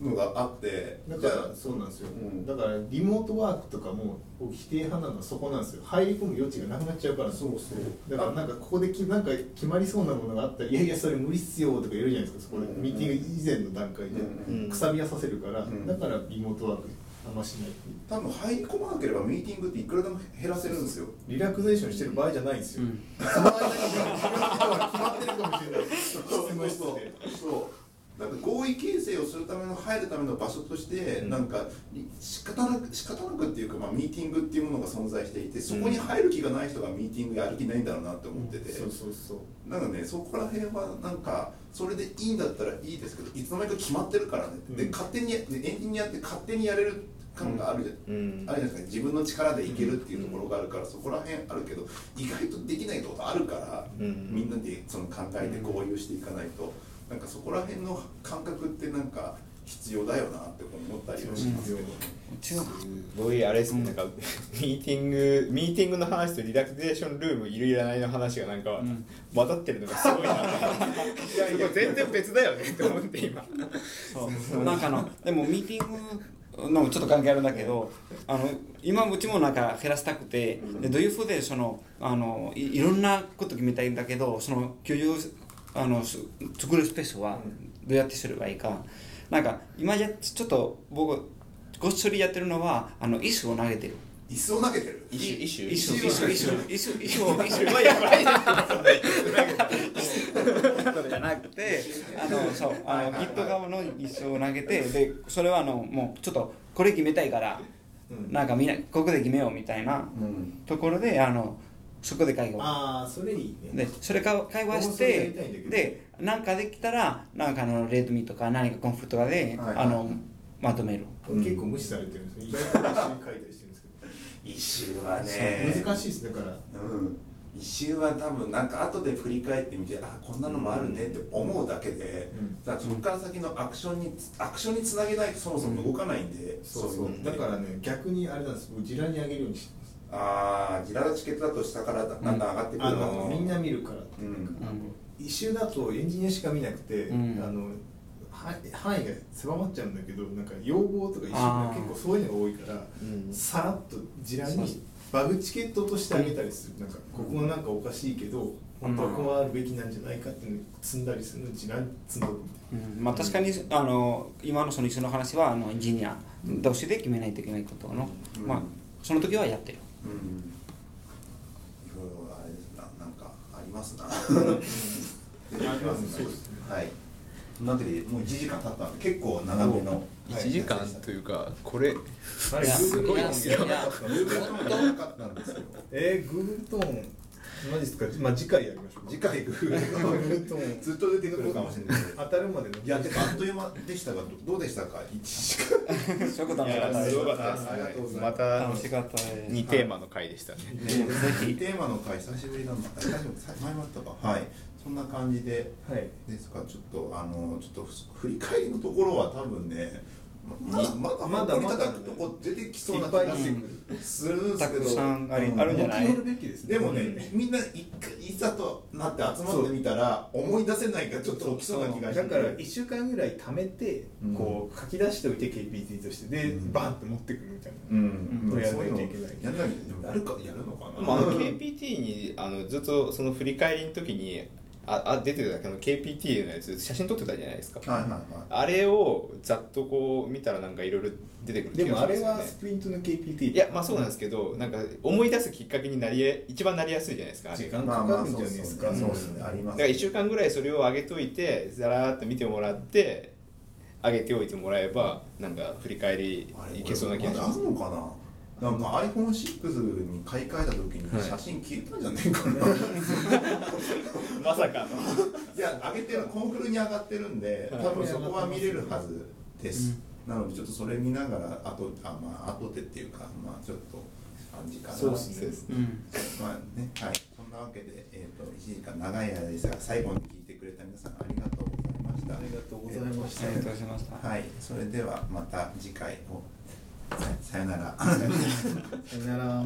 のがあってだからそうなんですよ、うん。だからリモートワークとかも僕否定派なのはそこなんですよ。入り込む余地がなくなっちゃうから。そうそう。だからなんかここできなんか決まりそうなものがあったらいやいやそれ無理っすよとか言えるじゃないですか。そこでうん。ミーティング以前の段階で。うん。くさび屋させるから、ん。だからリモートワークあんましない。多分入り込まなければミーティングっていくらでも減らせるんですよ。リラクゼーションしてる場合じゃないんですよ、うん。その間に決まってるかもしれない。そうなんか合意形成をするための入るための場所として、うん。なんかり仕方なく仕方なくっていうか、まあ、ミーティングっていうものが存在していてそこに入る気がない人がミーティングやる気ないんだろうなって思ってて、そうそうそうなんかねそこら辺はなんかそれでいいんだったらいいですけどいつの間にか決まってるからね、でうん。勝手にねエンジニアって勝手にやれる感があるじゃん、うん。あるじゃないですか。自分の力でいけるっていうところがあるから、そこら辺あるけど意外とできないことあるから、うん。みんなでその考えて合流していかないと、なんかそこら辺の感覚ってなんか必要だよなって思ったりはしますけど。ね。違うすごいあれですね、なんかミーティングミーティングの話とリラクゼーションルームいるいらないの話がなんかん。混ざってるのがすごいなと思って。いやいや全然別だよねって思って今。そう。なんかあのでもミーティングのちょっと関係あるんだけどあの今うちもなんか減らしたくて、でどういうふうでそのあのいいろんなこと決めたいんだけどその共有あのす作るスペースは？どうやってすればいいか。なんか今やちょっと僕ごっそりやってるのはあの椅子を投げてる。椅子を投げてる？イシュイシュ椅子椅子椅子椅子椅子を椅子はやばい。そうじゃなくてあのそうあの Git 側の椅子を投げてでそれはあのもうちょっとこれ決めたいから、うん。なんかみんなここで決めようみたいなうん。ところであのそこで会話ああそれいいね。でそれか会話してでなんかできたらなんかあのレッドミとか何かコンフとかで、はい。あのまとめる。結構無視されてるんですよ。意外と一緒に書いたりしてるんですけど。一周はそう難しいですだから。うん、一周は多分なんか後で振り返ってみてあこんなのもあるねって思うだけで、うん。だからそこから先のアクションにアクションにつなげないとそもそも動かないんで、そうそう。いのだからね逆にあれなんです。僕ジラにあげるようにしてああジララチケットだと下からだだんだん上がってくるのみんな見るからうん。一周だとエンジニアしか見なくて、うん。あのは範囲が狭まっちゃうんだけどなんか要望とか一周結構そういうのが多いから、うん。さらっとジラにバグチケットとしてあげたりする、なんかここなんかおかしいけど本当はこうあるべきなんじゃないかって積んだりするのをジラに積んどくみたいな。うん。まあ、確かにあの今のその椅子の話はあのエンジニア同士で決めないといけないことの、うん。まあ、その時はやってるうん。いろいろあれですななんかありますな。出てきますね。はい。そんなわけでもう1時間経ったんで結構長めの1時間というかこれあれいや Google トーンいややらなかったの Google トーンなかったんですよえー、Google トーンマジですか？まあ次回やりましょう。次回ずっと出てくるかもしれない。当たるまでのいやでもあっという間でしたがどどうでしたか？1時間。そういうこといやすごかったありがとうございまた楽しかったです。2テーマの回でしたね。2テーマの回久しぶりだな。あ大丈夫？さ前もあったか。はい。そんな感じで。はい。ですか？ちょっとあのちょっと振り返りのところは多分ねまだまだまだまだ叩くとこ出てきそうな気がするんですけどたくさんありあるんじゃない？でもね、みんな一回いざとなって集まってみたら思い出せないからちょっと起きそうな気がして。だから1週間ぐらい貯めて、うん。こう書き出しておいて KPT としてで、うん。バンって持ってくるみたいな、うん。やらないといけない。やらないとでもやるかやるのかな、まあ、あの KPT にあのずっとその振り返りの時にああ出てたあの KPT のやつ写真撮ってたじゃないですか、はいはいはい。あれをざっとこう見たらなんかいろいろ出てくるでもあれはスプリントの KPT いやまあそうなんですけどなんか思い出すきっかけになりえ一番なりやすいじゃないですかあれ時間かかるんじゃないですか、まあまあそうですね。ありますだから1週間ぐらいそれを上げといてざらーっと見てもらって上げておいてもらえばなんか振り返りいけそうな気がします。あんのかな？なんか iPhone6 に買い替えた時にはい。写真消えたんじゃねえかな、まさかの。いや上げてるコンクールに上がってるんではい。多分そこは見れるはずです、なのでちょっとそれ見ながらあとあまあ後でっていうかまあちょっと感じかなそうですね。うん。まあねはい。そんなわけでえっ、と1時間長い間ですが最後に聞いてくれた皆さんありがとうございました。ありがとうございました。ありがとうございました。はい。それではまた次回をささよなら。さよなら。